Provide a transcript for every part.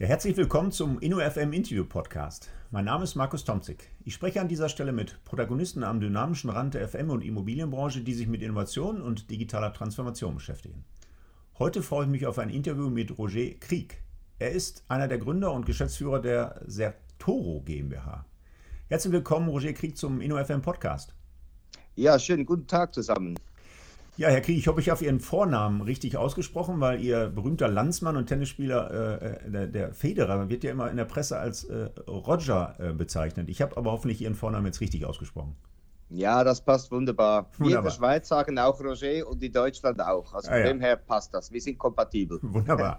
Ja, herzlich willkommen zum InnoFM Interview Podcast. Mein Name ist Markus Tomzig. Ich spreche an dieser Stelle mit Protagonisten am dynamischen Rand der FM- und Immobilienbranche, die sich mit Innovation und digitaler Transformation beschäftigen. Heute freue ich mich auf ein Interview mit Roger Krieg. Er ist einer der Gründer und Geschäftsführer der Sertoro GmbH. Herzlich willkommen, Roger Krieg, zum InnoFM Podcast. Ja, schönen guten Tag zusammen. Ja, Herr Krieg, ich hoffe, ich habe Ihren Vornamen richtig ausgesprochen, weil Ihr berühmter Landsmann und Tennisspieler, äh, der, der, Federer, wird ja immer in der Presse als äh, Roger äh, bezeichnet. Ich habe aber hoffentlich Ihren Vornamen jetzt richtig ausgesprochen. Ja, das passt wunderbar. wunderbar. Wir in der Schweiz sagen auch Roger und in Deutschland auch. Also ah, von ja. dem her passt das. Wir sind kompatibel. Wunderbar.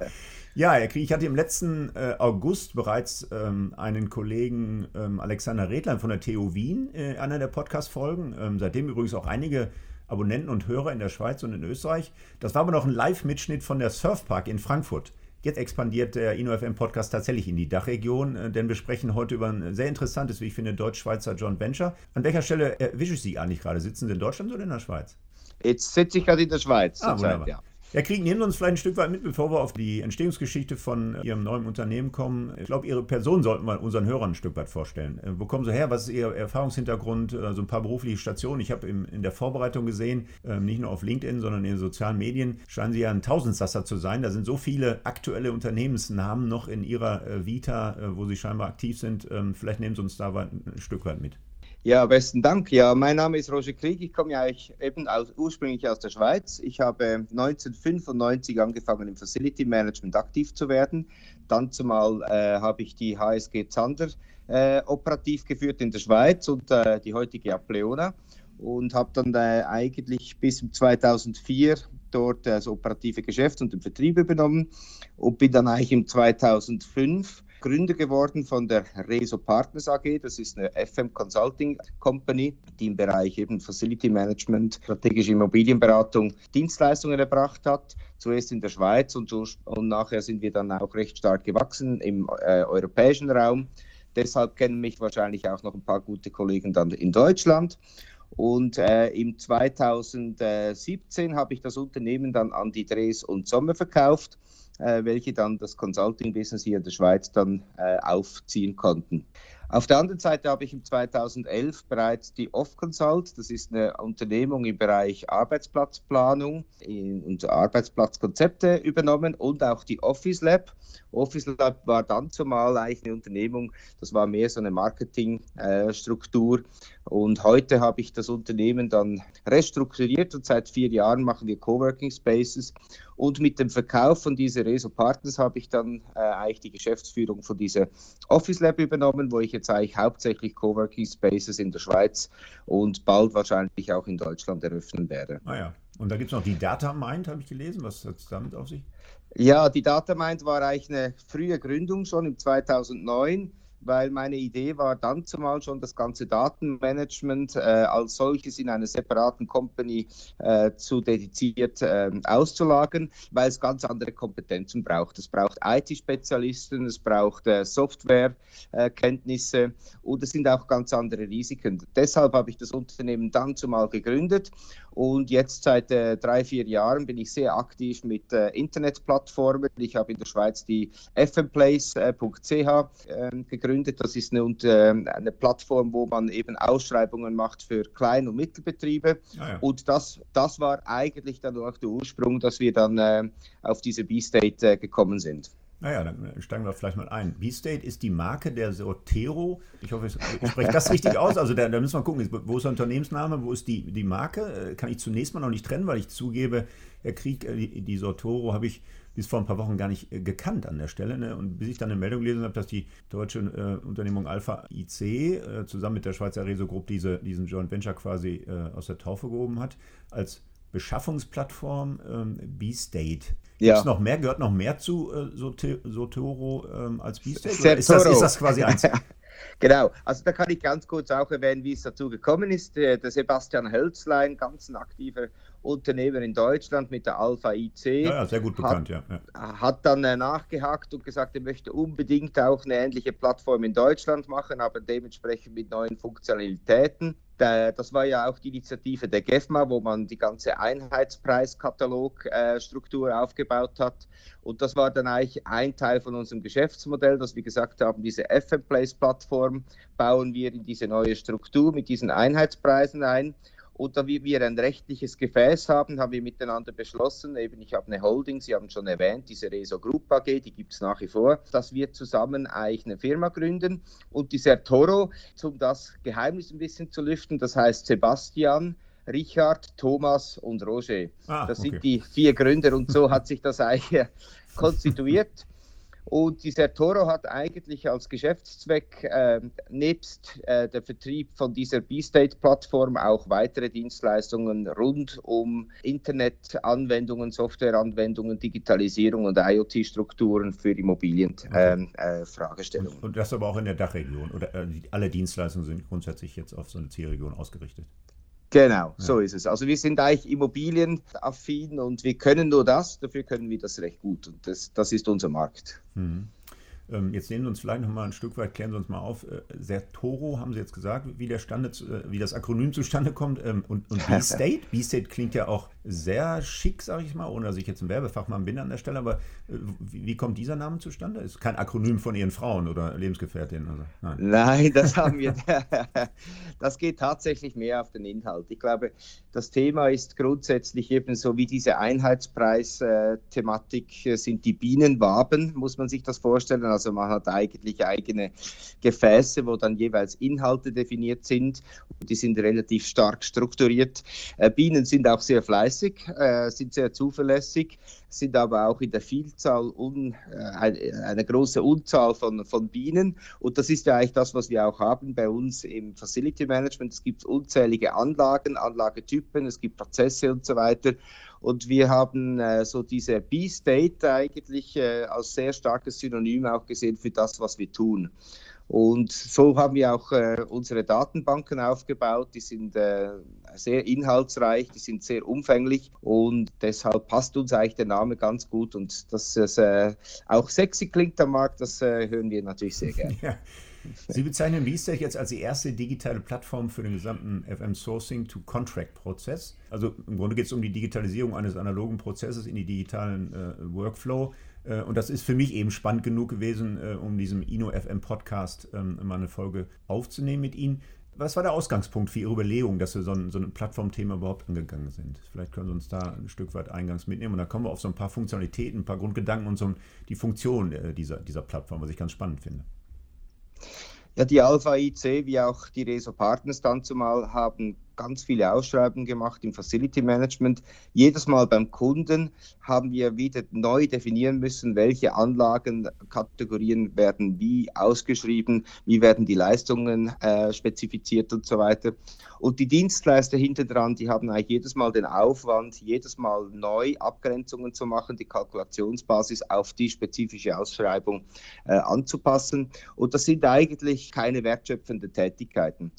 Ja, Herr Krieg, ich hatte im letzten äh, August bereits ähm, einen Kollegen ähm, Alexander Redlein von der TU Wien in einer der Podcast-Folgen. Ähm, seitdem übrigens auch einige Abonnenten und Hörer in der Schweiz und in Österreich. Das war aber noch ein Live-Mitschnitt von der Surfpark in Frankfurt. Jetzt expandiert der InnoFM Podcast tatsächlich in die Dachregion, äh, denn wir sprechen heute über ein sehr interessantes, wie ich finde, deutsch-schweizer Joint Venture. An welcher Stelle erwische ich Sie eigentlich gerade? Sitzen Sie in Deutschland oder in der Schweiz? Jetzt sitze ich gerade in der Schweiz. Ah, wunderbar. Zeit, ja. Ja, kriegen nehmen uns vielleicht ein Stück weit mit, bevor wir auf die Entstehungsgeschichte von Ihrem neuen Unternehmen kommen. Ich glaube, Ihre Person sollten wir unseren Hörern ein Stück weit vorstellen. Äh, wo kommen Sie her? Was ist Ihr Erfahrungshintergrund? Also ein paar berufliche Stationen. Ich habe in der Vorbereitung gesehen, ähm, nicht nur auf LinkedIn, sondern in den sozialen Medien, scheinen Sie ja ein Tausendsasser zu sein. Da sind so viele aktuelle Unternehmensnamen noch in Ihrer äh, Vita, wo Sie scheinbar aktiv sind. Ähm, vielleicht nehmen Sie uns da ein Stück weit mit. Ja, besten Dank. Ja, mein Name ist Roger Krieg. Ich komme ja eben aus, ursprünglich aus der Schweiz. Ich habe 1995 angefangen im Facility Management aktiv zu werden. Dann zumal äh, habe ich die HSG Zander äh, operativ geführt in der Schweiz und äh, die heutige Apleona und habe dann äh, eigentlich bis 2004 dort das operative Geschäft und den Vertrieb übernommen und bin dann eigentlich im 2005 Gründer geworden von der Reso Partners AG. Das ist eine FM Consulting Company, die im Bereich eben Facility Management, strategische Immobilienberatung Dienstleistungen erbracht hat. Zuerst in der Schweiz und, so, und nachher sind wir dann auch recht stark gewachsen im äh, europäischen Raum. Deshalb kennen mich wahrscheinlich auch noch ein paar gute Kollegen dann in Deutschland. Und äh, im 2017 habe ich das Unternehmen dann an die Dres und Sommer verkauft äh, welche dann das Consulting-Business hier in der Schweiz dann äh, aufziehen konnten. Auf der anderen Seite habe ich im 2011 bereits die Off-Consult, das ist eine Unternehmung im Bereich Arbeitsplatzplanung und Arbeitsplatzkonzepte übernommen und auch die Office Lab. Office Lab war dann zumal eigentlich eine Unternehmung, das war mehr so eine Marketingstruktur. Äh, und heute habe ich das Unternehmen dann restrukturiert und seit vier Jahren machen wir Coworking Spaces. Und mit dem Verkauf von dieser Reso Partners habe ich dann äh, eigentlich die Geschäftsführung von dieser Office Lab übernommen, wo ich jetzt eigentlich hauptsächlich Coworking Spaces in der Schweiz und bald wahrscheinlich auch in Deutschland eröffnen werde. Ah ja. Und da gibt es noch die Data Mind, habe ich gelesen. Was hat es damit auf sich? Ja, die Datamind war eigentlich eine frühe Gründung schon im 2009 weil meine Idee war dann zumal schon das ganze Datenmanagement äh, als solches in einer separaten Company äh, zu dediziert äh, auszulagern, weil es ganz andere Kompetenzen braucht. Es braucht IT-Spezialisten, es braucht äh, Softwarekenntnisse und es sind auch ganz andere Risiken. Deshalb habe ich das Unternehmen dann zumal gegründet und jetzt seit äh, drei, vier Jahren bin ich sehr aktiv mit äh, Internetplattformen. Ich habe in der Schweiz die fmplace.ch äh, gegründet. Das ist eine, äh, eine, Plattform, wo man eben Ausschreibungen macht für Klein- und Mittelbetriebe. Ah, ja. Und das, das war eigentlich dann auch der Ursprung, dass wir dann äh, auf diese B-State äh, gekommen sind. Naja, dann steigen wir vielleicht mal ein. B-State ist die Marke der Sotero. Ich hoffe, ich spreche das richtig aus. Also da, da, müssen wir gucken, wo ist der Unternehmensname, wo ist die, die Marke? Äh, kann ich zunächst mal noch nicht trennen, weil ich zugebe, Herr Krieg, äh, die, die Sotoro habe ich bis vor ein paar Wochen gar nicht äh, gekannt an der Stelle. Ne? Und bis ich dann eine Meldung gelesen habe, dass die deutsche äh, Unternehmung Alpha IC äh, zusammen mit der Schweizer Reso Group diese, diesen Joint Venture quasi äh, aus der Taufe gehoben hat, als Beschaffungsplattform ähm, B-State. Gibt es noch mehr, gehört noch mehr zu äh, Sotoro ähm, als B-State? Ist das, ist das quasi eins? Genau, also da kann ich ganz kurz auch erwähnen, wie es dazu gekommen ist. Der, der Sebastian Hölzlein, ganz ein aktiver Unternehmer in Deutschland mit der Alpha IC. Ja, ja sehr gut bekannt, hat, ja, ja. Hat dann äh, nachgehakt und gesagt, er möchte unbedingt auch eine ähnliche Plattform in Deutschland machen, aber dementsprechend mit neuen Funktionalitäten. Das war ja auch die Initiative der GEFMA, wo man die ganze Einheitspreiskatalogstruktur äh, aufgebaut hat. Und das war dann eigentlich ein Teil von unserem Geschäftsmodell, dass wir gesagt haben, diese FM Place Plattform bauen wir in diese neue Struktur mit diesen Einheitspreisen ein. Und da wir ein rechtliches Gefäß haben, haben wir miteinander beschlossen, eben ich habe eine Holding, Sie haben schon erwähnt, diese Reso Group AG, die gibt es nach wie vor, dass wir zusammen eigentlich eine Firma gründen. Und dieser Toro, um das Geheimnis ein bisschen zu lüften, das heißt Sebastian, Richard, Thomas und Roger. Ah, das okay. sind die vier Gründer und so hat sich das eigentlich konstituiert. Und dieser Toro hat eigentlich als Geschäftszweck äh, nebst äh, der Vertrieb von dieser B-State-Plattform auch weitere Dienstleistungen rund um Internetanwendungen, Softwareanwendungen, Digitalisierung und IoT-Strukturen für Immobilien-Fragestellungen. Ähm, äh, und, und, das aber auch in der Dachregion oder äh, alle Dienstleistungen sind grundsätzlich jetzt auf so eine Zielregion ausgerichtet? Genau, so ist es. Also wir sind eigentlich immobilienaffin und wir können nur das, dafür können wir das recht gut und das, das ist unser Markt. Mhm. Ähm, jetzt nehmen wir uns vielleicht noch mal ein Stück weit, klären Sie uns mal auf. Äh, Sertoro haben Sie jetzt gesagt, wie, der Stande, äh, wie das Akronym zustande kommt. Ähm, und, und B-State? B-State klingt ja auch sehr schick, sage ich mal, ohne dass ich jetzt ein Werbefachmann bin an der Stelle. Aber äh, wie, wie, kommt dieser Name zustande? Ist kein Akronym von Ihren Frauen oder Lebensgefährtinnen? Also, nein. nein, das haben wir. das geht tatsächlich mehr auf den Inhalt. Ich glaube, das Thema ist grundsätzlich ebenso wie diese Einheitspreis-Thematik sind die Bienenwaben, muss man sich das vorstellen. Also man hat eigentlich eigene Gefäße, wo dann jeweils Inhalte definiert sind. Und die sind relativ stark strukturiert. Äh, Bienen sind auch sehr fleißig, äh, sind sehr zuverlässig, sind aber auch in der Vielzahl un, äh, eine große Unzahl von, von Bienen. Und das ist ja eigentlich das, was wir auch haben bei uns im Facility Management. Es gibt unzählige Anlagen, Anlagetypen, es gibt Prozesse und so weiter. Und wir haben äh, so diese B-State eigentlich äh, als sehr starkes Synonym auch gesehen für das, was wir tun. Und so haben wir auch äh, unsere Datenbanken aufgebaut. Die sind äh, sehr inhaltsreich, die sind sehr umfänglich und deshalb passt uns eigentlich der Name ganz gut. Und dass es äh, auch sexy klingt am Markt, das äh, hören wir natürlich sehr gerne. Ja. Sie bezeichnen VStech jetzt als die erste digitale Plattform für den gesamten FM Sourcing to Contract Prozess. Also im Grunde geht es um die Digitalisierung eines analogen Prozesses in die digitalen äh, Workflow. Äh, und das ist für mich eben spannend genug gewesen, äh, um diesem Ino FM Podcast ähm, mal eine Folge aufzunehmen mit Ihnen. Was war der Ausgangspunkt für Ihre Überlegung, dass Sie so ein, so ein Plattformthema überhaupt angegangen sind? Vielleicht können Sie uns da ein Stück weit eingangs mitnehmen und dann kommen wir auf so ein paar Funktionalitäten, ein paar Grundgedanken und so die Funktion äh, dieser, dieser Plattform, was ich ganz spannend finde. Ja, die Alpha IC wie auch die Reso Partners dann zumal haben ganz viele Ausschreibungen gemacht im Facility Management. Jedes Mal beim Kunden haben wir wieder neu definieren müssen, welche Anlagenkategorien werden wie ausgeschrieben, wie werden die Leistungen äh, spezifiziert und so weiter. Und die Dienstleister hinter dran, die haben eigentlich jedes Mal den Aufwand, jedes Mal neu Abgrenzungen zu machen, die Kalkulationsbasis auf die spezifische Ausschreibung äh, anzupassen. Und das sind eigentlich keine wertschöpfenden Tätigkeiten.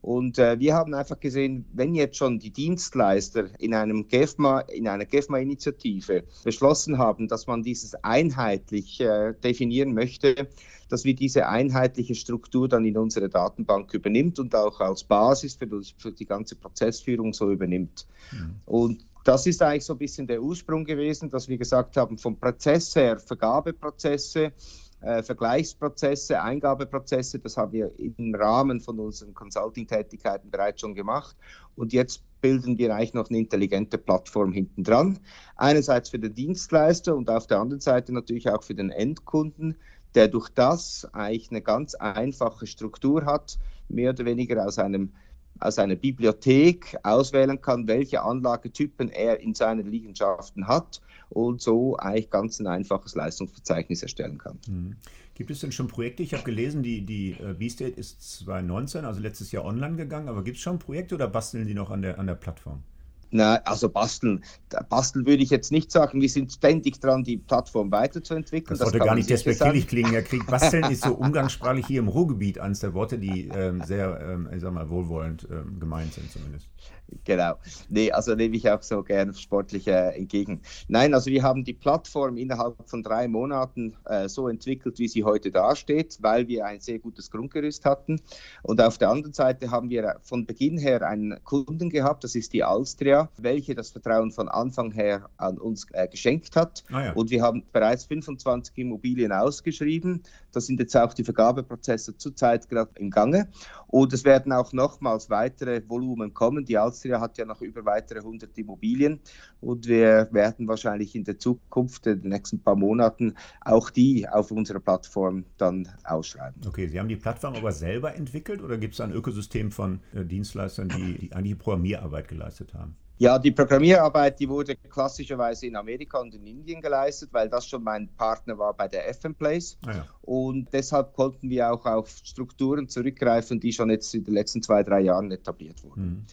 Und äh, wir haben einfach gesehen, wenn jetzt schon die Dienstleister in, einem GEFMA, in einer GEFMA-Initiative beschlossen haben, dass man dieses einheitlich äh, definieren möchte, dass wir diese einheitliche Struktur dann in unsere Datenbank übernimmt und auch als Basis für, für die ganze Prozessführung so übernimmt. Mhm. Und das ist eigentlich so ein bisschen der Ursprung gewesen, dass wir gesagt haben, vom Prozess her, Vergabeprozesse, äh, Vergleichsprozesse, Eingabeprozesse. Das haben wir im Rahmen von unseren Consulting-Tätigkeiten bereits schon gemacht. Und jetzt bilden wir eigentlich noch eine intelligente Plattform hinten dran. Einerseits für den Dienstleister und auf der anderen Seite natürlich auch für den Endkunden, der durch das eigentlich eine ganz einfache Struktur hat, mehr oder weniger aus einem aus einer Bibliothek auswählen kann, welche Anlagetypen er in seinen Liegenschaften hat und so eigentlich ganz ein einfaches Leistungsverzeichnis erstellen kann. Mhm. Gibt es denn schon Projekte? Ich habe gelesen, die, die äh, B-State ist 2019, also letztes Jahr online gegangen, aber gibt es schon Projekte oder basteln die noch an der, an der Plattform? Na, also basteln. Basteln würde ich jetzt nicht sagen. Wir sind ständig dran, die Plattform weiterzuentwickeln. Das, sollte gar nicht despektierlich klingen, Herr Krieg. Basteln ist so umgangssprachlich hier im Ruhrgebiet eines der Worte, die ähm, sehr, ähm, ich sag mal, wohlwollend ähm, gemeint sind zumindest. Genau. Nee, also nehme ich auch so gern sportlich äh, entgegen. Nein, also wir haben die Plattform innerhalb von drei Monaten äh, so entwickelt, wie sie heute dasteht, weil wir ein sehr gutes Grundgerüst hatten. Und auf der anderen Seite haben wir von Beginn her einen Kunden gehabt, das ist die Alstria, welche das Vertrauen von Anfang her an uns äh, geschenkt hat. Ah, ja. Und wir haben bereits 25 Immobilien ausgeschrieben. Da sind jetzt auch die Vergabeprozesse zurzeit gerade im Gange. Und es werden auch nochmals weitere Volumen kommen. Die Alstria hat ja noch über weitere 100 Immobilien. Und wir werden wahrscheinlich in der Zukunft, in den nächsten paar Monaten, auch die auf unserer Plattform dann ausschreiben. Okay, Sie haben die Plattform aber selber entwickelt oder gibt es ein Ökosystem von äh, Dienstleistern, die, die eigentlich Programmierarbeit geleistet haben? Ja, die Programmierarbeit, die wurde klassischerweise in Amerika und in Indien geleistet, weil das schon mein Partner war bei der FM Place. Ah, ja. Und deshalb konnten wir auch auf Strukturen zurückgreifen, die schon jetzt in den letzten zwei, drei Jahren etabliert wurden. Mhm.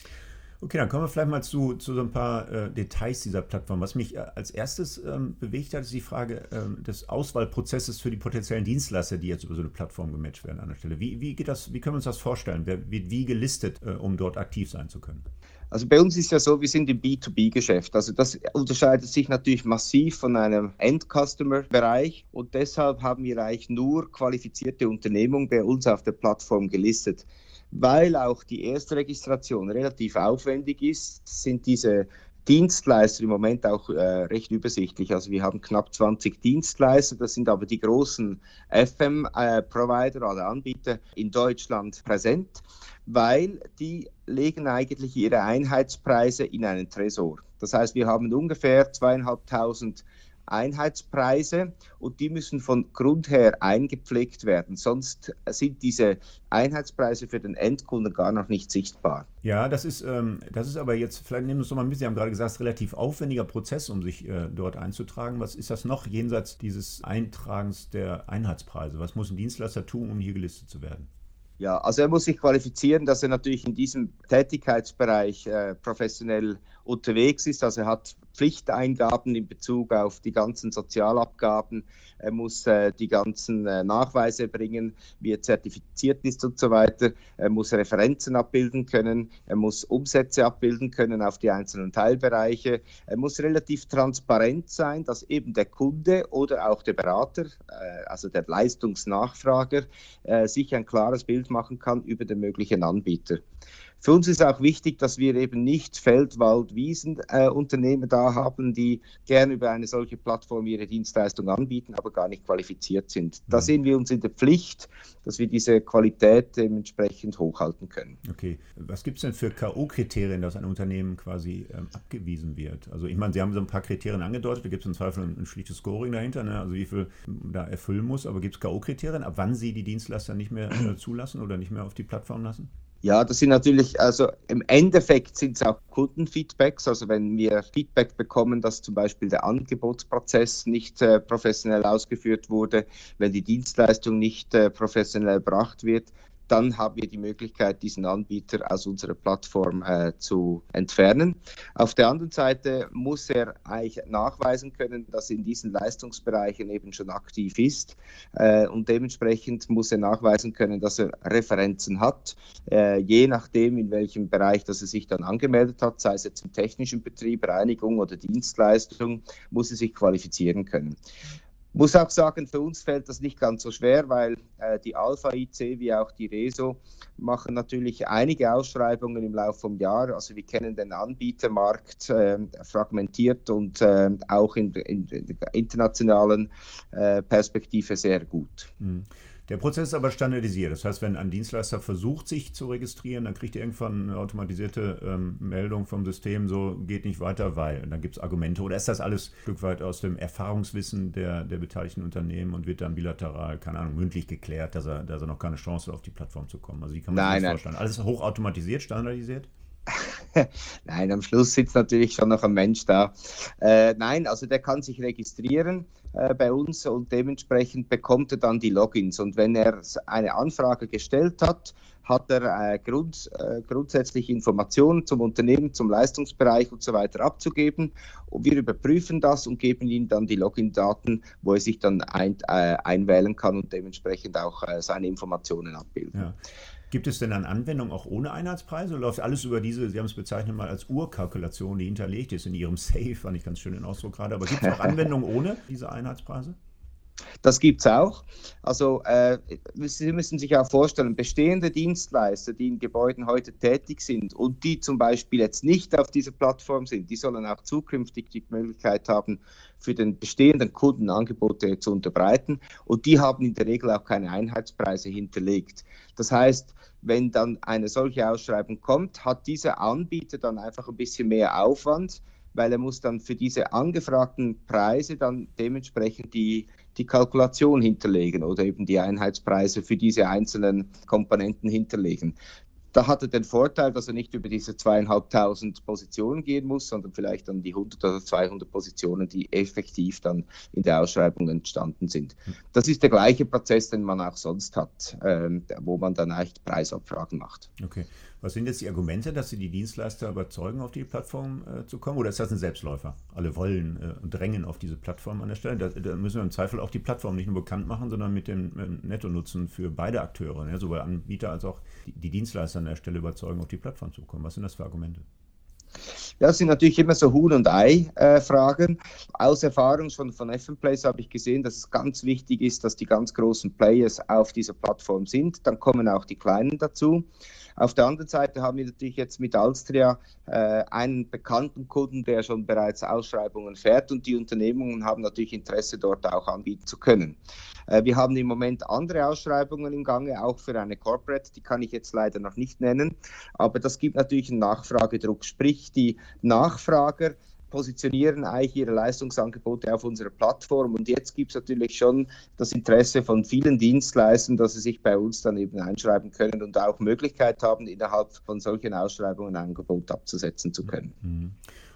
Okay, dann kommen wir vielleicht mal zu, zu so ein paar äh, Details dieser Plattform. Was mich äh, als erstes ähm, bewegt hat, ist die Frage ähm, des Auswahlprozesses für die potenziellen Dienstleister, die jetzt über so eine Plattform gematcht werden an der Stelle. Wie, wie geht das, wie können wir uns das vorstellen? Wer wird wie gelistet, äh, um dort aktiv sein zu können? Also bei uns ist ja so, wir sind im B2B-Geschäft. Also das unterscheidet sich natürlich massiv von einem End-Customer-Bereich und deshalb haben wir eigentlich nur qualifizierte Unternehmungen bei uns auf der Plattform gelistet. Weil auch die Erstregistration relativ aufwendig ist, sind diese Dienstleister im Moment auch äh, recht übersichtlich. Also wir haben knapp 20 Dienstleister, das sind aber die großen FM-Provider äh, oder Anbieter in Deutschland präsent weil die legen eigentlich ihre Einheitspreise in einen Tresor. Das heißt, wir haben ungefähr zweieinhalbtausend Einheitspreise und die müssen von Grund her eingepflegt werden. Sonst sind diese Einheitspreise für den Endkunden gar noch nicht sichtbar. Ja, das ist, ähm, das ist aber jetzt, vielleicht nehmen wir es nochmal mit, Sie haben gerade gesagt, es ist ein relativ aufwendiger Prozess, um sich äh, dort einzutragen. Was ist das noch jenseits dieses Eintragens der Einheitspreise? Was muss ein Dienstleister tun, um hier gelistet zu werden? Ja, also er muss sich qualifizieren, dass er natürlich in diesem Tätigkeitsbereich äh, professionell unterwegs ist. Also er hat Pflichteingaben in Bezug auf die ganzen Sozialabgaben. Er muss äh, die ganzen äh, Nachweise bringen, wie er zertifiziert ist und so weiter. Er muss Referenzen abbilden können. Er muss Umsätze abbilden können auf die einzelnen Teilbereiche. Er muss relativ transparent sein, dass eben der Kunde oder auch der Berater, äh, also der Leistungsnachfrager, äh, sich ein klares Bild machen kann über den möglichen Anbieter. Für uns ist auch wichtig, dass wir eben nicht Feld, Wald, Wiesen äh, da haben, die gerne über eine solche Plattform ihre Dienstleistung anbieten, aber gar nicht qualifiziert sind. Da mhm. sehen wir uns in der Pflicht, dass wir diese Qualität dementsprechend hochhalten können. Okay. Was gibt es denn für K.O.-Kriterien, dass ein Unternehmen quasi ähm, abgewiesen wird? Also ich meine, Sie haben so ein paar Kriterien angedeutet, da gibt es im Zweifel ein, ein schlichtes Scoring dahinter, ne? also wie viel da erfüllen muss, aber gibt es K.O.-Kriterien, ab wann Sie die Dienstleister nicht mehr äh, zulassen oder nicht mehr auf die Plattform lassen? Ja, das sind natürlich, also im Endeffekt sind es auch Kundenfeedbacks. Also wenn wir Feedback bekommen, dass zum Beispiel der Angebotsprozess nicht äh, professionell ausgeführt wurde, wenn die Dienstleistung nicht äh, professionell erbracht wird, dann haben wir die Möglichkeit, diesen Anbieter aus unserer Plattform äh, zu entfernen. Auf der anderen Seite muss er eigentlich nachweisen können, dass er in diesen Leistungsbereichen eben schon aktiv ist äh, und dementsprechend muss er nachweisen können, dass er Referenzen hat, äh, je nachdem, in welchem Bereich dass er sich dann angemeldet hat, sei es jetzt im technischen Betrieb, Reinigung oder Dienstleistung, muss er sich qualifizieren können. Muss auch sagen, für uns fällt das nicht ganz so schwer, weil äh, die Alpha IC wie auch die Reso machen natürlich einige Ausschreibungen im Laufe des Jahres. Also wir kennen den Anbietermarkt äh, fragmentiert und äh, auch in, in, in, der internationalen äh, Perspektive sehr gut. Mhm. Der Prozess ist aber standardisiert. Das heißt, wenn ein Dienstleister versucht, sich zu registrieren, dann kriegt er irgendwann eine automatisierte ähm, Meldung vom System, so geht nicht weiter, weil. Und dann gibt es Argumente. Oder ist das alles ein Stück weit aus dem Erfahrungswissen der, der beteiligten Unternehmen und wird dann bilateral, keine Ahnung, mündlich geklärt, dass er, dass er noch keine Chance hat, auf die Plattform zu kommen? Also, wie kann man nein, sich das vorstellen? Alles hochautomatisiert, standardisiert? nein, am Schluss sitzt natürlich schon noch ein Mensch da. Äh, nein, also der kann sich registrieren äh, bei uns und dementsprechend bekommt er dann die Logins. Und wenn er eine Anfrage gestellt hat, hat er äh, grund, äh, grundsätzlich Informationen zum Unternehmen, zum Leistungsbereich und so weiter abzugeben. Und wir überprüfen das und geben ihm dann die Login-Daten, wo er sich dann ein, äh, einwählen kann und dementsprechend auch äh, seine Informationen abbilden. Ja. Gibt es denn dann Anwendungen auch ohne Einheitspreise? Läuft alles über diese, Sie haben es bezeichnet mal als Urkalkulation, die hinterlegt ist in Ihrem Safe, fand ich ganz schön den Ausdruck gerade. Aber gibt es auch Anwendungen ohne diese Einheitspreise? Das gibt es auch. Also äh, Sie müssen sich auch vorstellen, bestehende Dienstleister, die in Gebäuden heute tätig sind und die zum Beispiel jetzt nicht auf dieser Plattform sind, die sollen auch zukünftig die Möglichkeit haben, für den bestehenden Kunden Angebote zu unterbreiten. Und die haben in der Regel auch keine Einheitspreise hinterlegt. Das heißt, wenn dann eine solche Ausschreibung kommt, hat dieser Anbieter dann einfach ein bisschen mehr Aufwand, weil er muss dann für diese angefragten Preise dann dementsprechend die die Kalkulation hinterlegen oder eben die Einheitspreise für diese einzelnen Komponenten hinterlegen. Da hat er den Vorteil, dass er nicht über diese zweieinhalbtausend Positionen gehen muss, sondern vielleicht dann die 100 oder 200 Positionen, die effektiv dann in der Ausschreibung entstanden sind. Das ist der gleiche Prozess, den man auch sonst hat, ähm, wo man dann eigentlich Preisabfragen macht. Okay. Was sind jetzt die Argumente, dass Sie die Dienstleister überzeugen, auf die Plattform äh, zu kommen? Oder ist das ein Selbstläufer? Alle wollen äh, und drängen auf diese Plattform an der Stelle. Da, da, müssen wir im Zweifel auch die Plattform nicht nur bekannt machen, sondern mit dem äh, Netto-Nutzen für beide Akteure, ne? sowohl Anbieter als auch die, die Dienstleister an der Stelle überzeugen, auf die Plattform zu kommen. Was sind das für Argumente? Das sind natürlich immer so Huhn- und Ei-Fragen. Äh, Aus Erfahrung schon von FM-Plays habe ich gesehen, dass es ganz wichtig ist, dass die ganz großen Players auf dieser Plattform sind. Dann kommen auch die Kleinen dazu. Auf der anderen Seite haben wir natürlich jetzt mit Alstria äh, einen bekannten Kunden, der schon bereits Ausschreibungen fährt und die Unternehmungen haben natürlich Interesse, dort auch anbieten zu können. Äh, wir haben im Moment andere Ausschreibungen im Gange, auch für eine Corporate, die kann ich jetzt leider noch nicht nennen, aber das gibt natürlich einen Nachfragedruck, sprich die Nachfrager positionieren eigentlich ihre Leistungsangebote auf unserer Plattform. Und jetzt gibt es natürlich schon das Interesse von vielen Dienstleistern, dass sie sich bei uns dann eben einschreiben können und auch Möglichkeit haben, innerhalb von solchen Ausschreibungen ein Angebot abzusetzen zu können. Mhm.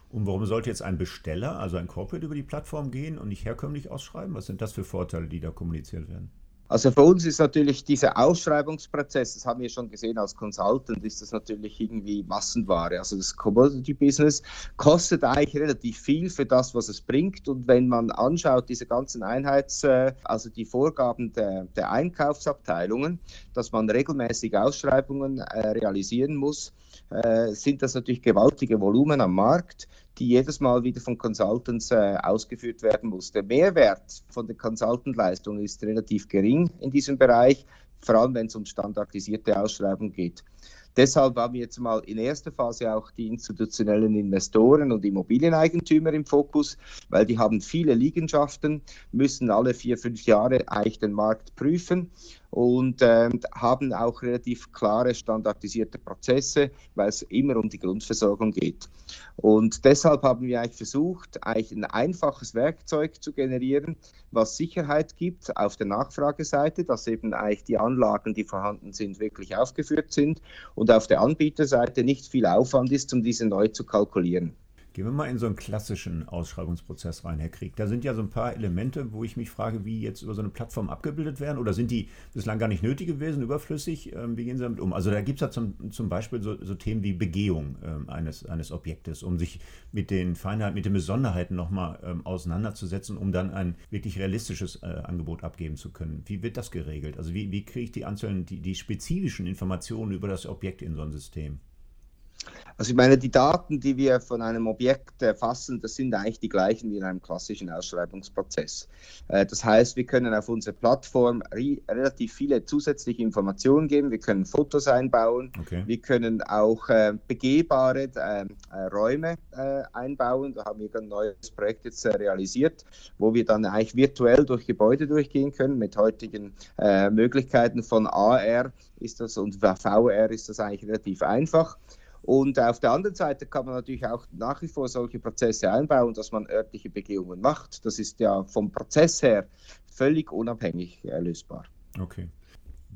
Und warum sollte jetzt ein Besteller, also ein Corporate, über die Plattform gehen und nicht herkömmlich ausschreiben? Was sind das für Vorteile, die da kommuniziert werden? Also für uns ist natürlich dieser Ausschreibungsprozess, das haben wir schon gesehen als Consultant, ist das natürlich irgendwie Massenware. Also das Commodity Business kostet eigentlich relativ viel für das, was es bringt. Und wenn man anschaut, diese ganzen Einheits-, äh, also die Vorgaben der, der Einkaufsabteilungen, dass man regelmäßig Ausschreibungen äh, realisieren muss, äh, sind das natürlich gewaltige Volumen am Markt, die jedes Mal wieder von Consultants äh, ausgeführt werden muss. Der Mehrwert von den Consultant-Leistungen ist relativ gering in diesem Bereich, vor allem wenn es um standardisierte Ausschreibungen geht. Deshalb haben wir jetzt mal in erster Phase auch die institutionellen Investoren und Immobilieneigentümer im Fokus, weil die haben viele Liegenschaften, müssen alle vier, fünf Jahre eigentlich den Markt prüfen und äh, haben auch relativ klare standardisierte Prozesse, weil es immer um die Grundversorgung geht. Und deshalb haben wir eigentlich versucht, eigentlich ein einfaches Werkzeug zu generieren, was Sicherheit gibt auf der Nachfrageseite, dass eben eigentlich die Anlagen, die vorhanden sind, wirklich aufgeführt sind und auf der Anbieterseite nicht viel Aufwand ist, um diese neu zu kalkulieren. Gehen wir mal in so einen klassischen Ausschreibungsprozess rein, Herr Krieg. Da sind ja so ein paar Elemente, wo ich mich frage, wie jetzt über so eine Plattform abgebildet werden oder sind die bislang gar nicht nötig gewesen, überflüssig? Ähm, wie gehen Sie damit um? Also da gibt es ja zum, zum Beispiel so, so, Themen wie Begehung ähm, eines, eines Objektes, um sich mit den Feinheiten, mit den Besonderheiten nochmal ähm, auseinanderzusetzen, um dann ein wirklich realistisches äh, Angebot abgeben zu können. Wie wird das geregelt? Also wie, wie kriege ich die einzelnen, die, die spezifischen Informationen über das Objekt in so ein System? Also ich meine, die Daten, die wir von einem Objekt erfassen, das sind eigentlich die gleichen wie in einem klassischen Ausschreibungsprozess. Äh, das heißt, wir können auf unsere Plattform relativ viele zusätzliche Informationen geben. Wir können Fotos einbauen. Okay. Wir können auch äh, begehbare äh, Räume einbauen. Da haben wir ein neues Projekt jetzt realisiert, wo wir dann eigentlich virtuell durch Gebäude durchgehen können mit heutigen Möglichkeiten von AR ist das und VR ist das eigentlich relativ einfach. Und auf der anderen Seite kann man natürlich auch nach wie vor solche Prozesse einbauen, dass man örtliche Begehungen macht. Das ist ja vom Prozess her völlig unabhängig lösbar. Okay.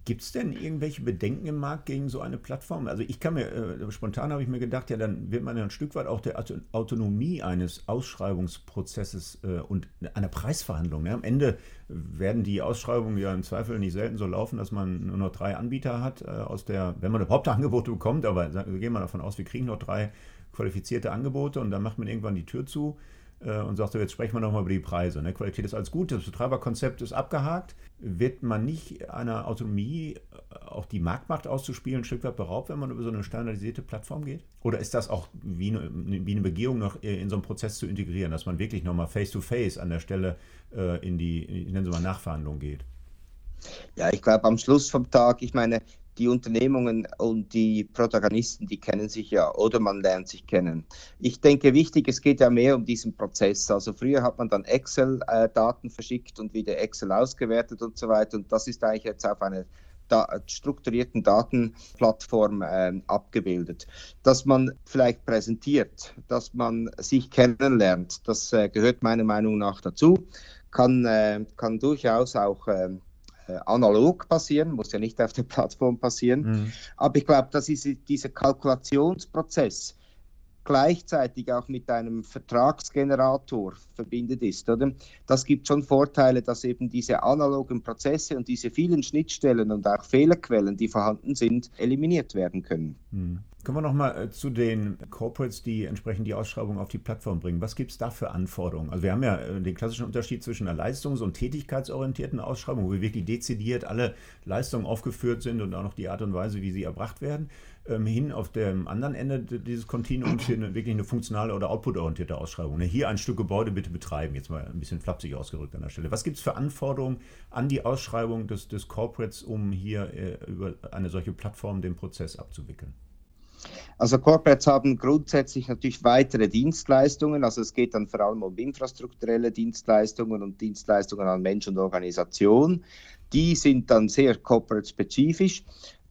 Gibt es denn irgendwelche Bedenken im Markt gegen so eine Plattform? Also ich kann mir, äh, spontan habe ich mir gedacht, ja, dann wird man ja ein Stück weit auch der Autonomie eines Ausschreibungsprozesses äh, und einer Preisverhandlung. Ne? Am Ende werden die Ausschreibungen ja im Zweifel nicht selten so laufen, dass man nur noch drei Anbieter hat, äh, aus der, wenn man überhaupt Angebote bekommt, aber gehen wir davon aus, wir kriegen noch drei qualifizierte Angebote und dann macht man irgendwann die Tür zu und sagt so, jetzt sprechen wir nochmal über die Preise. Ne? Qualität ist alles gut, das Betreiberkonzept ist abgehakt. Wird man nicht einer Autonomie auch die Marktmacht auszuspielen, ein Stück weit beraubt, wenn man über so eine standardisierte Plattform geht? Oder ist das auch wie eine, wie eine Begehung noch in so einen Prozess zu integrieren, dass man wirklich nochmal face-to-face an der Stelle äh, in die, ich nenne es mal, Nachverhandlung geht? Ja, ich glaube, am Schluss vom Tag, ich meine, die Unternehmungen und die Protagonisten, die kennen sich ja oder man lernt sich kennen. Ich denke, wichtig, es geht ja mehr um diesen Prozess. Also früher hat man dann Excel-Daten verschickt und wieder Excel ausgewertet und so weiter. Und das ist eigentlich jetzt auf einer da strukturierten Datenplattform äh, abgebildet. Dass man vielleicht präsentiert, dass man sich kennenlernt, das äh, gehört meiner Meinung nach dazu, kann, äh, kann durchaus auch ähm, äh, analog passieren, muss ja nicht auf der Plattform passieren. Mhm. Aber ich glaube, dass dieser Kalkulationsprozess gleichzeitig auch mit einem Vertragsgenerator verbindet ist. Oder? Das gibt schon Vorteile, dass eben diese analogen Prozesse und diese vielen Schnittstellen und auch Fehlerquellen, die vorhanden sind, eliminiert werden können. Hm. Kommen wir nochmal äh, zu den Corporates, die entsprechend die Ausschreibung auf die Plattform bringen. Was gibt es da für Anforderungen? Also wir haben ja äh, den klassischen Unterschied zwischen einer leistungs- und tätigkeitsorientierten Ausschreibung, wo wir wirklich dezidiert alle Leistungen aufgeführt sind und auch noch die Art und Weise, wie sie erbracht werden, ähm, hin auf dem anderen Ende dieses Kontinuums hier wirklich eine funktionale oder outputorientierte Ausschreibung. Ne, hier ein Stück Gebäude bitte betreiben, jetzt mal ein bisschen flapsig ausgedrückt an der Stelle. Was gibt es für Anforderungen an die Ausschreibung des, des Corporates, um hier äh, über eine solche Plattform den Prozess abzuwickeln? Also Corporates haben grundsätzlich natürlich weitere Dienstleistungen. Also es geht dann vor allem um infrastrukturelle Dienstleistungen und Dienstleistungen an Mensch und Organisation. Die sind dann sehr corporate-spezifisch.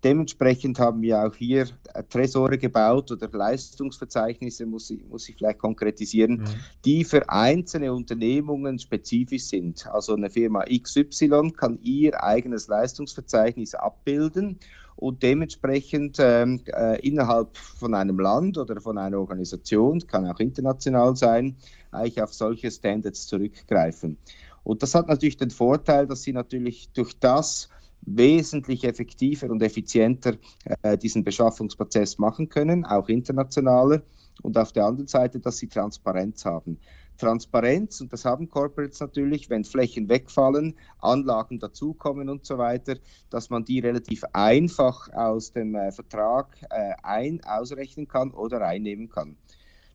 Dementsprechend haben wir auch hier äh, Tresore gebaut oder Leistungsverzeichnisse, muss ich, muss ich vielleicht konkretisieren, mhm. die für einzelne Unternehmungen spezifisch sind. Also eine Firma XY kann ihr eigenes Leistungsverzeichnis abbilden und dementsprechend ähm, äh, innerhalb von einem Land oder von einer Organisation, kann auch international sein, eigentlich auf solche Standards zurückgreifen. Und das hat natürlich den Vorteil, dass sie natürlich durch das wesentlich effektiver und effizienter äh, diesen Beschaffungsprozess machen können, auch internationaler. Und auf der anderen Seite, dass sie Transparenz haben. Transparenz, und das haben Corporates natürlich, wenn Flächen wegfallen, Anlagen dazukommen und so weiter, dass man die relativ einfach aus dem äh, Vertrag äh, ein ausrechnen kann oder einnehmen kann.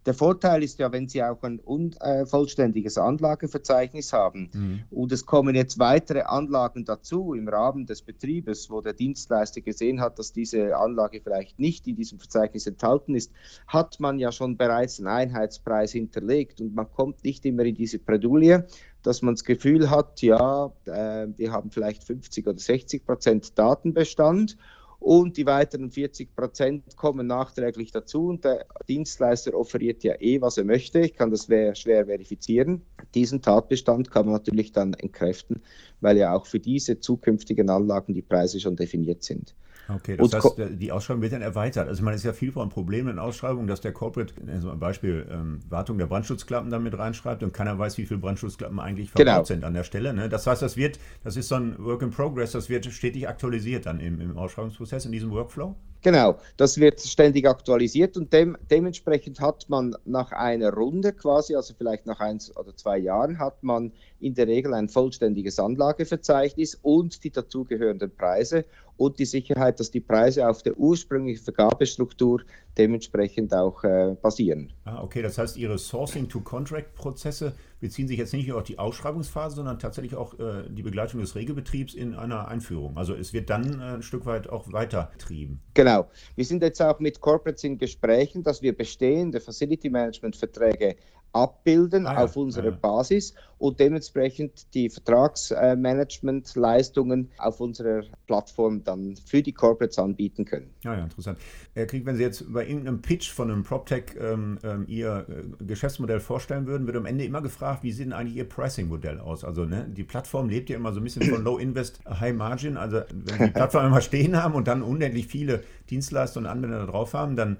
Der Vorteil ist ja, wenn Sie auch ein unvollständiges äh, Anlageverzeichnis haben. Mhm. und es kommen jetzt weitere Anlagen dazu im Rahmen des Betriebes, wo der Dienstleister gesehen hat, dass diese Anlage vielleicht nicht in diesem Verzeichnis enthalten ist, hat man ja schon bereits einen Einheitspreis hinterlegt. Und man kommt nicht immer in diese Predulie, dass man das Gefühl hat, ja, äh, wir haben vielleicht 50 oder 60 Prozent Datenbestand und die weiteren 40 Prozent kommen nachträglich dazu und der Dienstleister offeriert ja eh, was er möchte. Ich kann das schwer verifizieren. Diesen Tatbestand kann man natürlich dann entkräften, weil ja auch für diese zukünftigen Anlagen die Preise schon definiert sind. Okay, das und heißt, die Ausschreibung wird dann erweitert. Also, man ist ja viel von Problemen in Ausschreibungen, dass der Corporate, also ein Beispiel, ähm, Wartung der Brandschutzklappen damit reinschreibt und keiner weiß, wie viele Brandschutzklappen eigentlich verbaut genau. sind an der Stelle. Ne? Das heißt, das wird, das ist so ein Work in Progress, das wird stetig aktualisiert dann im, im Ausschreibungsprozess, in diesem Workflow? Genau, das wird ständig aktualisiert und dem, dementsprechend hat man nach einer Runde quasi, also vielleicht nach eins oder zwei Jahren, hat man in der Regel ein vollständiges Anlageverzeichnis und die dazugehörenden Preise und die Sicherheit, dass die Preise auf der ursprünglichen Vergabestruktur dementsprechend auch äh, basieren. Ah, okay, das heißt, Ihre Sourcing-to-Contract-Prozesse beziehen sich jetzt nicht nur auf die Ausschreibungsphase, sondern tatsächlich auch äh, die Begleitung des Regelbetriebs in einer Einführung. Also es wird dann äh, ein Stück weit auch weitertrieben. Genau. Wir sind jetzt auch mit Corporates in Gesprächen, dass wir bestehende Facility Management Verträge abbilden ah, ja, auf unserer ja. Basis und dementsprechend die Vertragsmanagement-Leistungen auf unserer Plattform dann für die Corporates anbieten können. Ja, ja, interessant. Herr Krieg, wenn Sie jetzt bei irgendeinem Pitch von einem PropTech ähm, ähm, Ihr äh, Geschäftsmodell vorstellen würden, wird am Ende immer gefragt, wie sieht denn eigentlich Ihr Pricing-Modell aus? Also ne, die Plattform lebt ja immer so ein bisschen von Low Invest, High Margin. Also wenn Sie die Plattform immer stehen haben und dann unendlich viele Dienstleister und Anwender da drauf haben, dann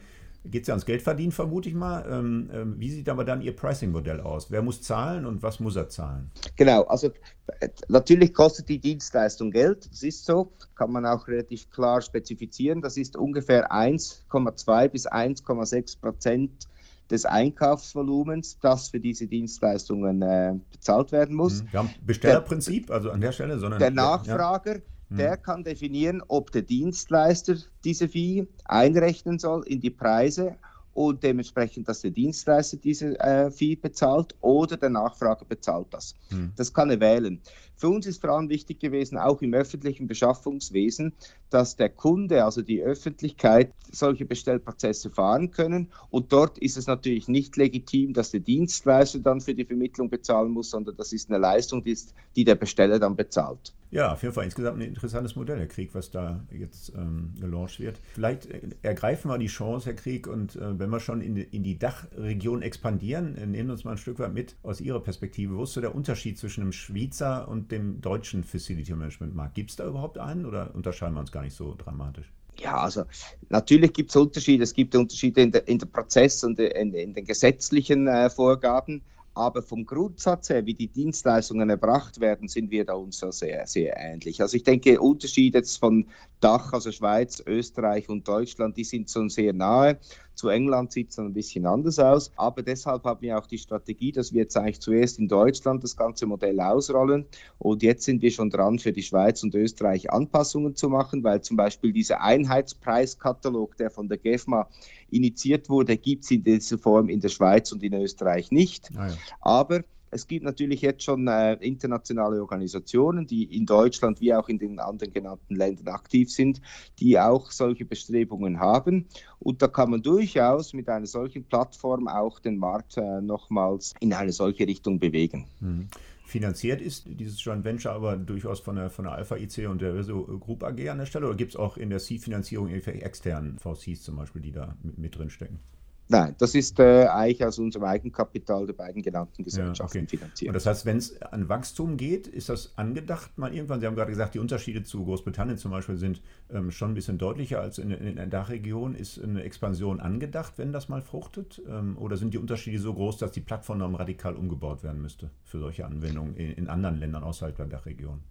geht es ja ans Geldverdienen, vermute ich mal. Ähm, ähm, wie sieht aber dann Ihr Pricing-Modell aus? Wer muss zahlen und was muss er zahlen? Genau, also äh, natürlich kostet die Dienstleistung Geld, das ist so, kann man auch relativ klar spezifizieren. Das ist ungefähr 1,2 bis 1,6 Prozent des Einkaufsvolumens, das für diese Dienstleistungen äh, bezahlt werden muss. Mhm. Wir haben Bestellerprinzip, also an der Stelle, sondern der Nachfrager. Ja hm. der kann definieren, ob der Dienstleister diese Fee einrechnen soll in die Preise und dementsprechend, dass der Dienstleister diese äh, Fee bezahlt oder der Nachfrager bezahlt das. Hm. Das kann er wählen. Für uns ist vor allem wichtig gewesen, auch im öffentlichen Beschaffungswesen, dass der Kunde, also die Öffentlichkeit, solche Bestellprozesse fahren können. Und dort ist es natürlich nicht legitim, dass der Dienstleister dann für die Vermittlung bezahlen muss, sondern das ist eine Leistung, die, ist, die der Besteller dann bezahlt. Ja, auf jeden Fall insgesamt ein interessantes Modell, Herr Krieg, was da jetzt ähm, gelauncht wird. Vielleicht ergreifen wir die Chance, Herr Krieg, und äh, wenn wir schon in, in die Dachregion expandieren, äh, nehmen uns mal ein Stück weit mit aus Ihrer Perspektive. Wo ist so der Unterschied zwischen dem Schweizer und dem deutschen Facility Management Markt? Gibt es da überhaupt einen oder unterscheiden wir uns gar nicht so dramatisch? Ja, also natürlich gibt es Unterschiede. Es gibt Unterschiede in der, in der Prozess- und in, in den gesetzlichen äh, Vorgaben. Aber vom Grundsatz her, wie die Dienstleistungen erbracht werden, sind wir da uns sehr, sehr ähnlich. Also ich denke, Unterschiede von Dach, also Schweiz, Österreich und Deutschland, die sind schon sehr nahe. Zu England sieht es dann ein bisschen anders aus. Aber deshalb haben wir auch die Strategie, dass wir jetzt eigentlich zuerst in Deutschland das ganze Modell ausrollen. Und jetzt sind wir schon dran, für die Schweiz und Österreich Anpassungen zu machen, weil zum Beispiel dieser Einheitspreiskatalog, der von der GEFMA initiiert wurde, gibt es in dieser Form in der Schweiz und in Österreich nicht. Ah ja. Aber es gibt natürlich jetzt schon äh, internationale Organisationen, die in Deutschland wie auch in den anderen genannten Ländern aktiv sind, die auch solche Bestrebungen haben. Und da kann man durchaus mit einer solchen Plattform auch den Markt äh, nochmals in eine solche Richtung bewegen. Mhm. Finanziert ist dieses Joint Venture aber durchaus von der, von der Alpha IC und der Reso Group AG an der Stelle oder gibt es auch in der Seed-Finanzierung externen VCs zum Beispiel, die da mit, mit drin stecken? Nein, das ist äh, eigentlich aus unserem Eigenkapital der beiden genannten Gesellschaften ja, okay. finanziert. Und das heißt, wenn es an Wachstum geht, ist das angedacht mal irgendwann? Sie haben gerade gesagt, die Unterschiede zu Großbritannien zum Beispiel sind ähm, schon ein bisschen deutlicher als in, in, der Dachregion. Ist eine Expansion angedacht, wenn das mal fruchtet? Ähm, oder sind die Unterschiede so groß, dass die Plattform radikal umgebaut werden müsste für solche Anwendungen in, in anderen Ländern außerhalb der Dachregion?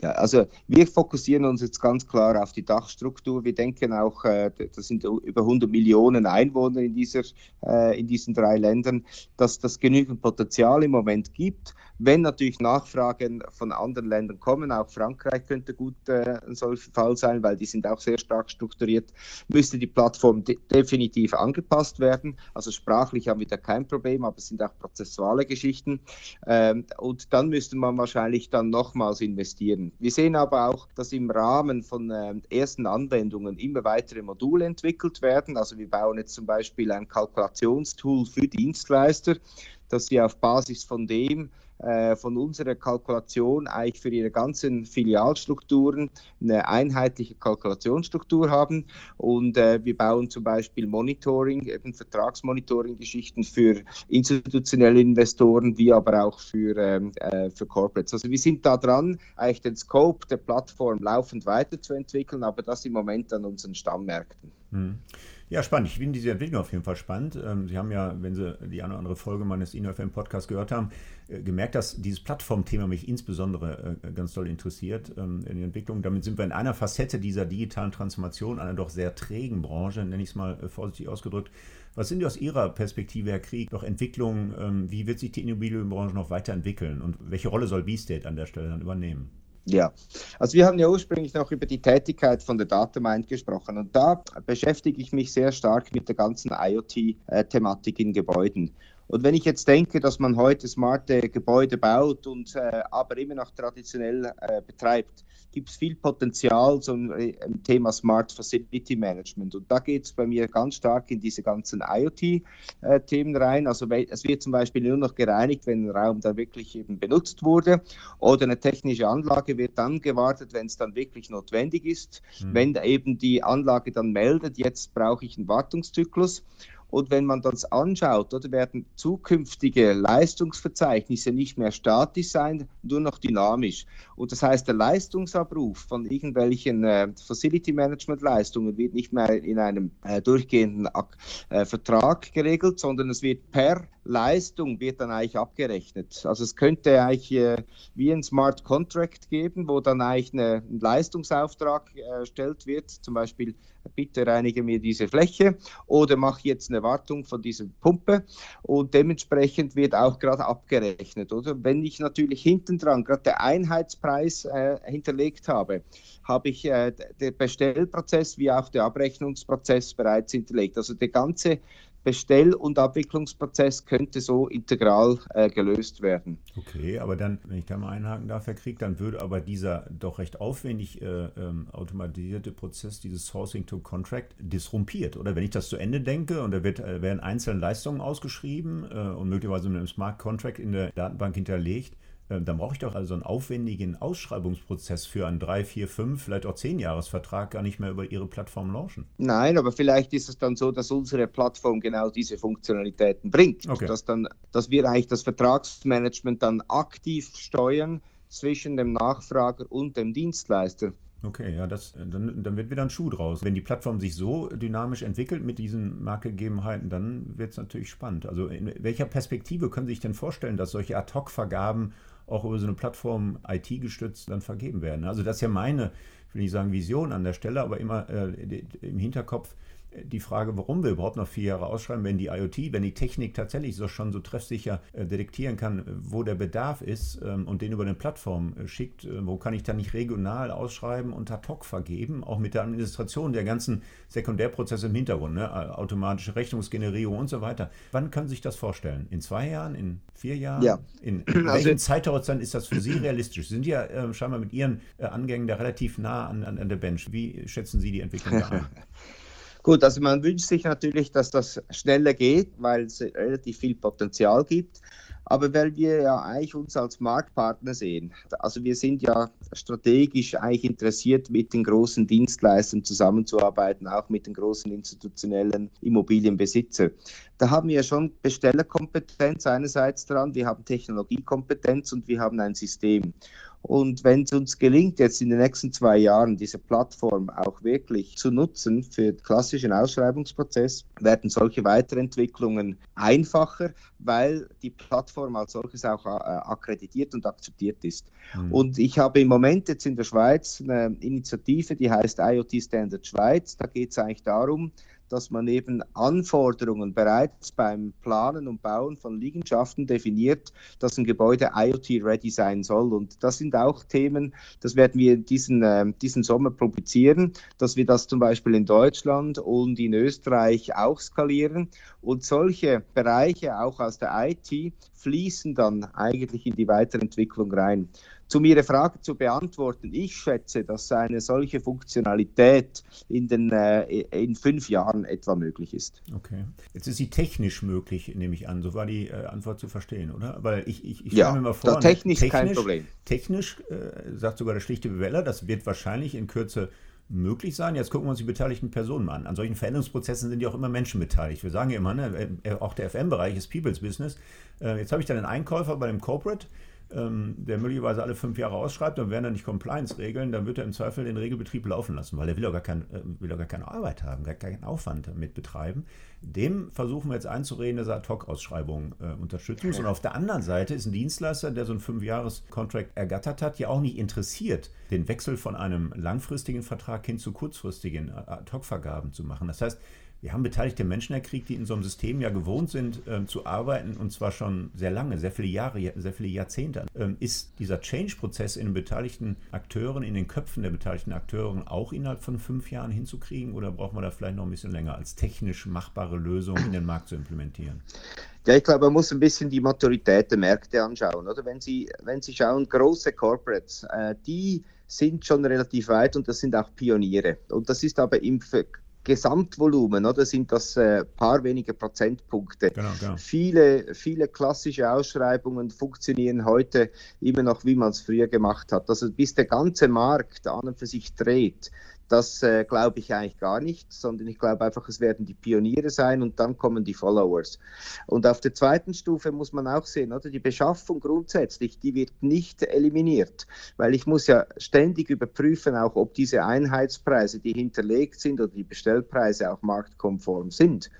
Ja, also wir fokussieren uns jetzt ganz klar auf die Dachstruktur. Wir denken auch, äh, das sind über 100 Millionen Einwohner in, dieser, äh, in diesen drei Ländern, dass das genügend Potenzial im Moment gibt. Wenn natürlich Nachfragen von anderen Ländern kommen, auch Frankreich könnte gut äh, ein solcher Fall sein, weil die sind auch sehr stark strukturiert, müsste die Plattform de definitiv angepasst werden. Also sprachlich haben wir da kein Problem, aber es sind auch prozessuale Geschichten. Ähm, und dann müsste man wahrscheinlich dann nochmals investieren. Wir sehen aber auch, dass im Rahmen von äh, ersten Anwendungen immer weitere Module entwickelt werden. Also wir bauen jetzt zum Beispiel ein Kalkulationstool für Dienstleister, dass sie auf Basis von dem äh, von unserer Kalkulation eigentlich für ihre ganzen Filialstrukturen eine einheitliche Kalkulationsstruktur haben. Und äh, wir bauen zum Beispiel Monitoring, eben Vertragsmonitoring-Geschichten für institutionelle Investoren, wie aber auch für, ähm, äh, für Corporates. Also wir sind da dran, eigentlich den Scope der Plattform laufend weiterzuentwickeln, aber das im Moment an unseren Stammmärkten. Hm. Ja, spannend. Ich finde diese Entwicklung auf jeden Fall spannend. Ähm, Sie haben ja, wenn Sie die eine oder andere Folge meines InnoFM Podcasts gehört haben, gemerkt, dass dieses Plattformthema mich insbesondere äh, ganz doll interessiert ähm, in der Entwicklung. Damit sind wir in einer Facette dieser digitalen Transformation, einer doch sehr trägen Branche, nenne ich es mal äh, vorsichtig ausgedrückt. Was sind aus Ihrer Perspektive, Herr Krieg, noch Entwicklungen? Ähm, wie wird sich die Immobilienbranche noch weiterentwickeln und welche Rolle soll B-State an der Stelle dann übernehmen? Ja, also wir haben ja ursprünglich noch über die Tätigkeit von der Datamind gesprochen und da beschäftige ich mich sehr stark mit der ganzen IoT-Thematik in Gebäuden. Und wenn ich jetzt denke, dass man heute smarte Gebäude baut und äh, aber immer noch traditionell äh, betreibt, gibt es viel Potenzial zum äh, Thema Smart Facility Management. Und da geht es bei mir ganz stark in diese ganzen IoT-Themen äh, rein. Also es wird zum Beispiel nur noch gereinigt, wenn ein Raum dann wirklich eben benutzt wurde. Oder eine technische Anlage wird dann gewartet, wenn es dann wirklich notwendig ist. Mhm. Wenn eben die Anlage dann meldet, jetzt brauche ich einen Wartungszyklus. Und wenn man das anschaut, oder werden zukünftige Leistungsverzeichnisse nicht mehr statisch sein, nur noch dynamisch. Und das heißt, der Leistungsabruf von irgendwelchen äh, Facility Management Leistungen wird nicht mehr in einem äh, durchgehenden äh, Vertrag geregelt, sondern es wird per Leistung wird dann eigentlich abgerechnet. Also es könnte eigentlich äh, wie ein Smart Contract geben, wo dann eigentlich eine, ein Leistungsauftrag äh, erstellt wird, zum Beispiel bitte reinige mir diese Fläche oder mach jetzt eine Wartung von dieser Pumpe und dementsprechend wird auch gerade abgerechnet. Oder wenn ich natürlich hinten dran gerade den Einheitspreis äh, hinterlegt habe, habe ich äh, den Bestellprozess wie auch der Abrechnungsprozess bereits hinterlegt. Also der ganze Bestell- und Abwicklungsprozess könnte so integral äh, gelöst werden. Okay, aber dann, wenn ich da mal einhaken darf, Herr Krieg, dann würde aber dieser doch recht aufwendig äh, ähm, automatisierte Prozess, dieses Sourcing to Contract, disrumpiert. Oder wenn ich das zu Ende denke und da wird, äh, werden einzelne Leistungen ausgeschrieben äh, und möglicherweise mit einem Smart Contract in der Datenbank hinterlegt, dann brauche ich doch also einen aufwendigen Ausschreibungsprozess für einen 3, 4, 5, vielleicht auch 10 Jahresvertrag gar nicht mehr über Ihre Plattform launchen. Nein, aber vielleicht ist es dann so, dass unsere Plattform genau diese Funktionalitäten bringt. Okay. Dass, dann, dass wir eigentlich das Vertragsmanagement dann aktiv steuern zwischen dem Nachfrager und dem Dienstleister. Okay, ja, das, dann, dann wird wieder ein Schuh draus. Wenn die Plattform sich so dynamisch entwickelt mit diesen Marktgegebenheiten, dann wird es natürlich spannend. Also in welcher Perspektive können Sie sich denn vorstellen, dass solche Ad-Hoc-Vergaben auch über so eine Plattform IT-gestützt dann vergeben werden. Also das ist ja meine, ich will nicht sagen Vision an der Stelle, aber immer äh, im Hinterkopf, die Frage, warum wir überhaupt noch vier Jahre ausschreiben, wenn die IoT, wenn die Technik tatsächlich so schon so treffsicher äh, detektieren kann, wo der Bedarf ist ähm, und den über eine Plattform äh, schickt, äh, wo kann ich dann nicht regional ausschreiben und ad hoc vergeben, auch mit der Administration der ganzen Sekundärprozesse im Hintergrund, ne? automatische Rechnungsgenerierung und so weiter. Wann können Sie sich das vorstellen? In zwei Jahren, in vier Jahren? Ja. In, in also, welchem Zeithorizont ist das für Sie realistisch? Sie sind ja äh, scheinbar mit Ihren äh, Angängen da relativ nah an, an, an der Bench. Wie schätzen Sie die Entwicklung da ein? Gut, also man wünscht sich natürlich, dass das schneller geht, weil es relativ viel Potenzial gibt. Aber weil wir ja eigentlich uns als Marktpartner sehen, also wir sind ja strategisch eigentlich interessiert, mit den großen Dienstleistern zusammenzuarbeiten, auch mit den großen institutionellen Immobilienbesitzern. Da haben wir schon Bestellerkompetenz einerseits dran, wir haben Technologiekompetenz und wir haben ein System. Und wenn es uns gelingt, jetzt in den nächsten zwei Jahren diese Plattform auch wirklich zu nutzen für den klassischen Ausschreibungsprozess, werden solche Weiterentwicklungen einfacher, weil die Plattform als solches auch äh, akkreditiert und akzeptiert ist. Mhm. Und ich habe im Moment jetzt in der Schweiz eine Initiative, die heißt IoT Standard Schweiz. Da geht es eigentlich darum, dass man eben Anforderungen bereits beim Planen und Bauen von Liegenschaften definiert, dass ein Gebäude IoT-ready sein soll. Und das sind auch Themen, das werden wir diesen, äh, diesen Sommer publizieren, dass wir das zum Beispiel in Deutschland und in Österreich auch skalieren. Und solche Bereiche auch aus der IT fließen dann eigentlich in die Weiterentwicklung rein. Um Ihre Frage zu beantworten, ich schätze, dass eine solche Funktionalität in, den, äh, in fünf Jahren etwa möglich ist. Okay. Jetzt ist sie technisch möglich, nehme ich an. So war die äh, Antwort zu verstehen, oder? Weil ich, ich, ich ja, mir mal vor. Technisch, technisch kein Problem. Technisch, äh, sagt sogar der schlichte Beweller, das wird wahrscheinlich in Kürze möglich sein. Jetzt gucken wir uns die beteiligten Personen an. An solchen Veränderungsprozessen sind ja auch immer Menschen beteiligt. Wir sagen ja immer, ne, äh, auch der FM-Bereich ist People's Business. Jetzt habe ich dann einen Einkäufer bei dem Corporate der möglicherweise alle fünf Jahre ausschreibt, dann wären da nicht Compliance-Regeln, dann wird er im Zweifel den Regelbetrieb laufen lassen, weil er will auch gar, kein, äh, will gar keine Arbeit haben, gar keinen Aufwand damit betreiben. Dem versuchen wir jetzt einzureden, dass er Ad-Hoc-Ausschreibungen äh, unterstützen muss. Und auf der anderen Seite ist ein Dienstleister, der so einen Fünf-Jahres-Contract ergattert hat, ja auch nicht interessiert, den Wechsel von einem langfristigen Vertrag hin zu kurzfristigen Ad-Hoc-Vergaben zu machen. Das heißt, wir haben beteiligte Menschen erkriegt, die in so einem System ja gewohnt sind äh, zu arbeiten und zwar schon sehr lange, sehr viele Jahre, sehr viele Jahrzehnte. Ähm, ist dieser Change-Prozess in den beteiligten Akteuren, in den Köpfen der beteiligten Akteuren auch innerhalb von fünf Jahren hinzukriegen oder brauchen wir da vielleicht noch ein bisschen länger als technisch machbare Lösung in den Markt zu implementieren? Ja, ich glaube, man muss ein bisschen die Maturität der Märkte anschauen. Oder wenn Sie, wenn Sie schauen, große Corporates, äh, die sind schon relativ weit und das sind auch Pioniere. Und das ist aber im Gesamtvolumen, oder sind das äh, paar wenige Prozentpunkte. Genau, genau. Viele, viele klassische Ausschreibungen funktionieren heute immer noch, wie man es früher gemacht hat. Also bis der ganze Markt an und für sich dreht, das äh, glaube ich eigentlich gar nicht, sondern ich glaube einfach, es werden die Pioniere sein und dann kommen die Followers. Und auf der zweiten Stufe muss man auch sehen, oder die Beschaffung grundsätzlich, die wird nicht eliminiert, weil ich muss ja ständig überprüfen, auch ob diese Einheitspreise, die hinterlegt sind oder die Bestellpreise auch marktkonform sind.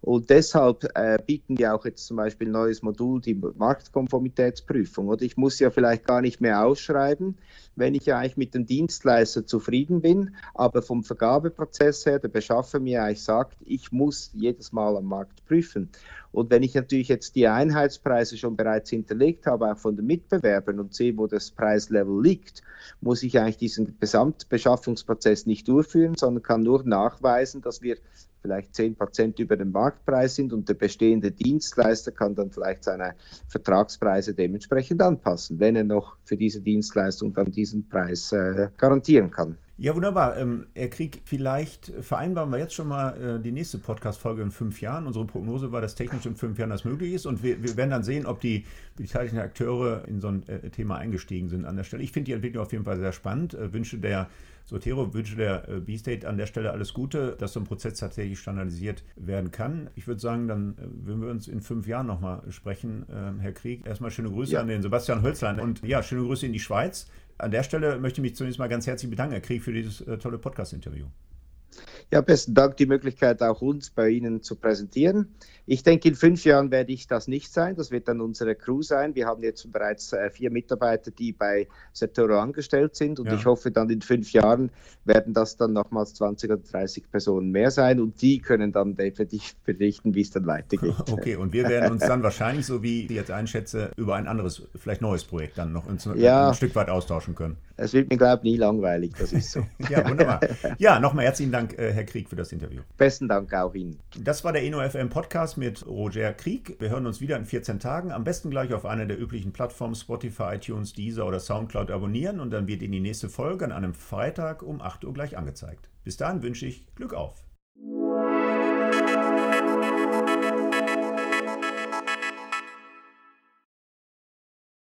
Und deshalb äh, bieten wir auch jetzt zum Beispiel ein neues Modul, die Marktkonformitätsprüfung. Oder ich muss ja vielleicht gar nicht mehr ausschreiben, wenn ich ja eigentlich mit dem Dienstleister zufrieden bin, aber vom Vergabeprozess her der Beschaffer mir eigentlich sagt, ich muss jedes Mal am Markt prüfen. Und wenn ich natürlich jetzt die Einheitspreise schon bereits hinterlegt habe, auch von den Mitbewerbern und sehe, wo das Preislevel liegt, muss ich eigentlich diesen Gesamtbeschaffungsprozess nicht durchführen, sondern kann nur nachweisen, dass wir vielleicht 10 Prozent über dem Marktpreis sind und der bestehende Dienstleister kann dann vielleicht seine Vertragspreise dementsprechend anpassen, wenn er noch für diese Dienstleistung dann diesen Preis äh, garantieren kann. Ja, wunderbar. Ähm, Herr Krieg, vielleicht vereinbaren wir jetzt schon mal äh, die nächste Podcast-Folge in fünf Jahren. Unsere Prognose war, dass technisch in fünf Jahren das möglich ist. Und wir, wir werden dann sehen, ob die beteiligten Akteure in so ein äh, Thema eingestiegen sind an der Stelle. Ich finde die Entwicklung auf jeden Fall sehr spannend. Äh, wünsche der Sotero, wünsche der äh, B-State an der Stelle alles Gute, dass so ein Prozess tatsächlich standardisiert werden kann. Ich würde sagen, dann äh, würden wir uns in fünf Jahren nochmal sprechen, äh, Herr Krieg. Erstmal schöne Grüße ja. an den Sebastian Hölzlein und ja, schöne Grüße in die Schweiz an der Stelle möchte ich mich zunächst mal ganz herzlich bedanken, Herr Krieg, für dieses äh, tolle Podcast-Interview. Ja, besten Dank, die Möglichkeit auch uns bei Ihnen zu präsentieren. Ich denke, in fünf Jahren werde ich das nicht sein. Das wird dann unsere Crew sein. Wir haben jetzt bereits äh, vier Mitarbeiter, die bei Setoro angestellt sind. Und ja. ich hoffe, dann in fünf Jahren werden das dann nochmals 20 oder 30 Personen mehr sein. Und die können dann definitiv berichten, wie es dann weitergeht. Okay, und wir werden uns dann wahrscheinlich, so wie ich jetzt einschätze, über ein anderes, vielleicht neues Projekt dann noch ja. ein Stück weit austauschen können. Es wird mir, glaube ich, nie langweilig. Das ist so. ja, wunderbar. Ja, nochmal herzlichen Dank, äh, Herr Krieg, für das Interview. Besten Dank auch Ihnen. Das war der InnoFM Podcast mit Roger Krieg. Wir hören uns wieder in 14 Tagen. Am besten gleich auf einer der üblichen Plattformen Spotify, iTunes, Deezer oder Soundcloud abonnieren und dann wird Ihnen die nächste Folge an einem Freitag um 8 Uhr gleich angezeigt. Bis dahin wünsche ich Glück auf.